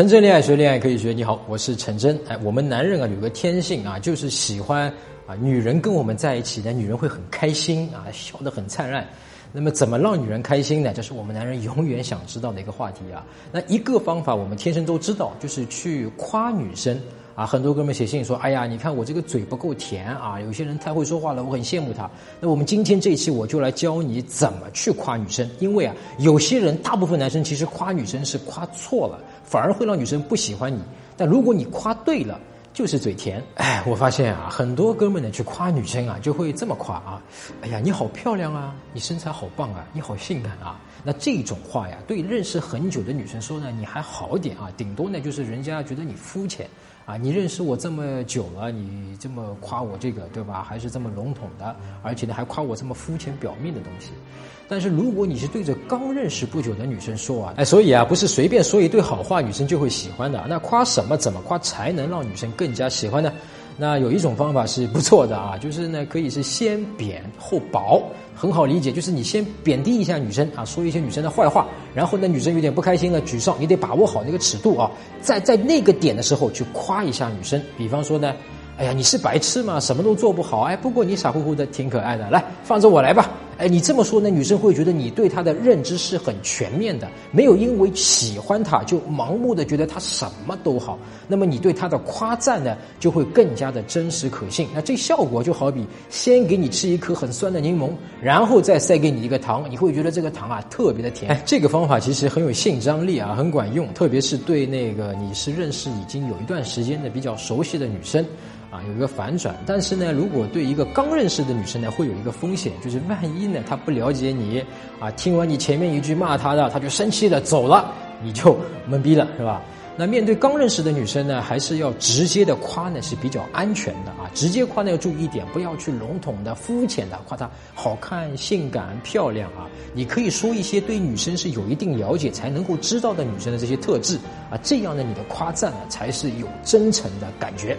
陈真恋爱学，恋爱可以学。你好，我是陈真。哎，我们男人啊有个天性啊，就是喜欢啊女人跟我们在一起呢，女人会很开心啊，笑得很灿烂。那么怎么让女人开心呢？这是我们男人永远想知道的一个话题啊。那一个方法我们天生都知道，就是去夸女生啊。很多哥们写信说：“哎呀，你看我这个嘴不够甜啊。”有些人太会说话了，我很羡慕他。那我们今天这一期我就来教你怎么去夸女生，因为啊，有些人大部分男生其实夸女生是夸错了。反而会让女生不喜欢你，但如果你夸对了，就是嘴甜。哎，我发现啊，很多哥们呢去夸女生啊，就会这么夸啊，哎呀，你好漂亮啊，你身材好棒啊，你好性感啊。那这种话呀，对认识很久的女生说呢，你还好点啊，顶多呢就是人家觉得你肤浅啊。你认识我这么久了，你这么夸我这个，对吧？还是这么笼统的，而且呢还夸我这么肤浅表面的东西。但是如果你是对着刚认识不久的女生说啊，哎，所以啊，不是随便说一对好话，女生就会喜欢的。那夸什么？怎么夸才能让女生更加喜欢呢？那有一种方法是不错的啊，就是呢，可以是先贬后褒，很好理解，就是你先贬低一下女生啊，说一些女生的坏话，然后呢，女生有点不开心了、沮丧，你得把握好那个尺度啊，在在那个点的时候去夸一下女生，比方说呢。哎呀，你是白痴吗？什么都做不好。哎，不过你傻乎乎的，挺可爱的。来，放着我来吧。哎，你这么说呢，女生会觉得你对她的认知是很全面的，没有因为喜欢她就盲目的觉得她什么都好。那么你对她的夸赞呢，就会更加的真实可信。那这效果就好比先给你吃一颗很酸的柠檬，然后再塞给你一个糖，你会觉得这个糖啊特别的甜。哎，这个方法其实很有性张力啊，很管用，特别是对那个你是认识已经有一段时间的比较熟悉的女生。啊，有一个反转，但是呢，如果对一个刚认识的女生呢，会有一个风险，就是万一呢，她不了解你，啊，听完你前面一句骂她的，她就生气了走了，你就懵逼了，是吧？那面对刚认识的女生呢，还是要直接的夸呢是比较安全的啊，直接夸呢要注意一点，不要去笼统的、肤浅的夸她好看、性感、漂亮啊。你可以说一些对女生是有一定了解才能够知道的女生的这些特质啊，这样呢，你的夸赞呢才是有真诚的感觉。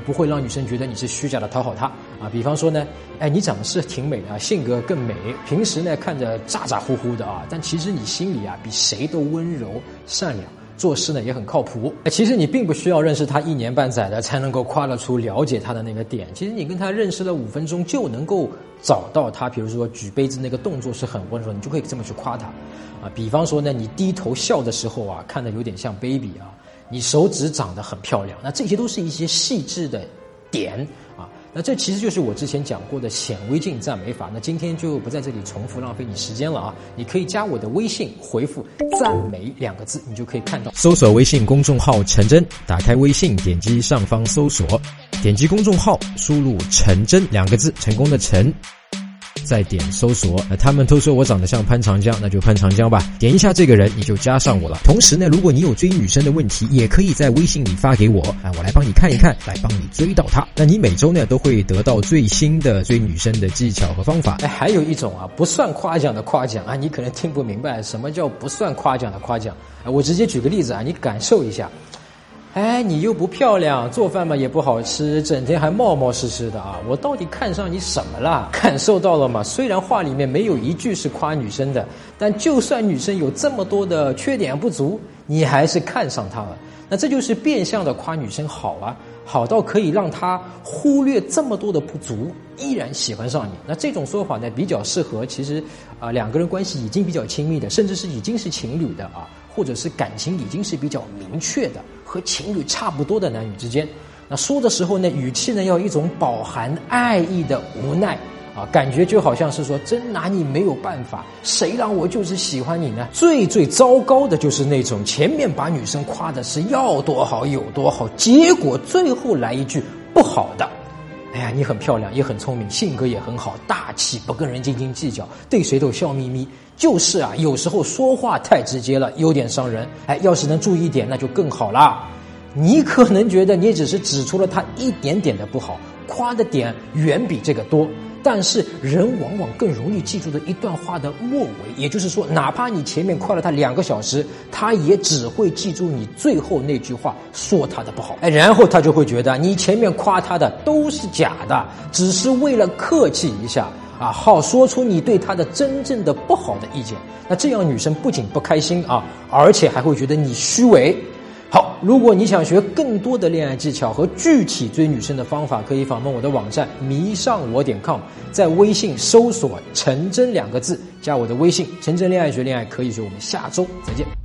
不会让女生觉得你是虚假的讨好她啊。比方说呢，哎，你长得是挺美的，性格更美。平时呢看着咋咋呼呼的啊，但其实你心里啊比谁都温柔善良，做事呢也很靠谱。其实你并不需要认识她一年半载的才能够夸得出了解她的那个点。其实你跟她认识了五分钟就能够找到她，比如说举杯子那个动作是很温柔，你就可以这么去夸她啊。比方说呢，你低头笑的时候啊，看的有点像 baby 啊。你手指长得很漂亮，那这些都是一些细致的点啊。那这其实就是我之前讲过的显微镜赞美法。那今天就不在这里重复浪费你时间了啊。你可以加我的微信，回复“赞美”两个字，你就可以看到。搜索微信公众号“陈真”，打开微信，点击上方搜索，点击公众号，输入“陈真”两个字，成功的“陈”。再点搜索，那他们都说我长得像潘长江，那就潘长江吧。点一下这个人，你就加上我了。同时呢，如果你有追女生的问题，也可以在微信里发给我，啊，我来帮你看一看，来帮你追到她。那你每周呢都会得到最新的追女生的技巧和方法。哎，还有一种啊，不算夸奖的夸奖啊，你可能听不明白什么叫不算夸奖的夸奖。我直接举个例子啊，你感受一下。哎，你又不漂亮，做饭嘛也不好吃，整天还冒冒失失的啊！我到底看上你什么了？感受到了吗？虽然话里面没有一句是夸女生的，但就算女生有这么多的缺点不足，你还是看上她了。那这就是变相的夸女生好啊，好到可以让她忽略这么多的不足，依然喜欢上你。那这种说法呢，比较适合其实啊两个人关系已经比较亲密的，甚至是已经是情侣的啊。或者是感情已经是比较明确的，和情侣差不多的男女之间，那说的时候呢，语气呢要一种饱含爱意的无奈啊，感觉就好像是说真拿你没有办法，谁让我就是喜欢你呢？最最糟糕的就是那种前面把女生夸的是要多好有多好，结果最后来一句不好的。哎呀，你很漂亮，也很聪明，性格也很好，大气，不跟人斤斤计较，对谁都笑眯眯。就是啊，有时候说话太直接了，有点伤人。哎，要是能注意一点，那就更好啦。你可能觉得你只是指出了他一点点的不好，夸的点远比这个多。但是人往往更容易记住的一段话的末尾，也就是说，哪怕你前面夸了他两个小时，他也只会记住你最后那句话，说他的不好。哎，然后他就会觉得你前面夸他的都是假的，只是为了客气一下啊，好说出你对他的真正的不好的意见。那这样女生不仅不开心啊，而且还会觉得你虚伪。好，如果你想学更多的恋爱技巧和具体追女生的方法，可以访问我的网站迷上我点 com，在微信搜索“陈真”两个字，加我的微信“陈真恋爱学恋爱可以学”。我们下周再见。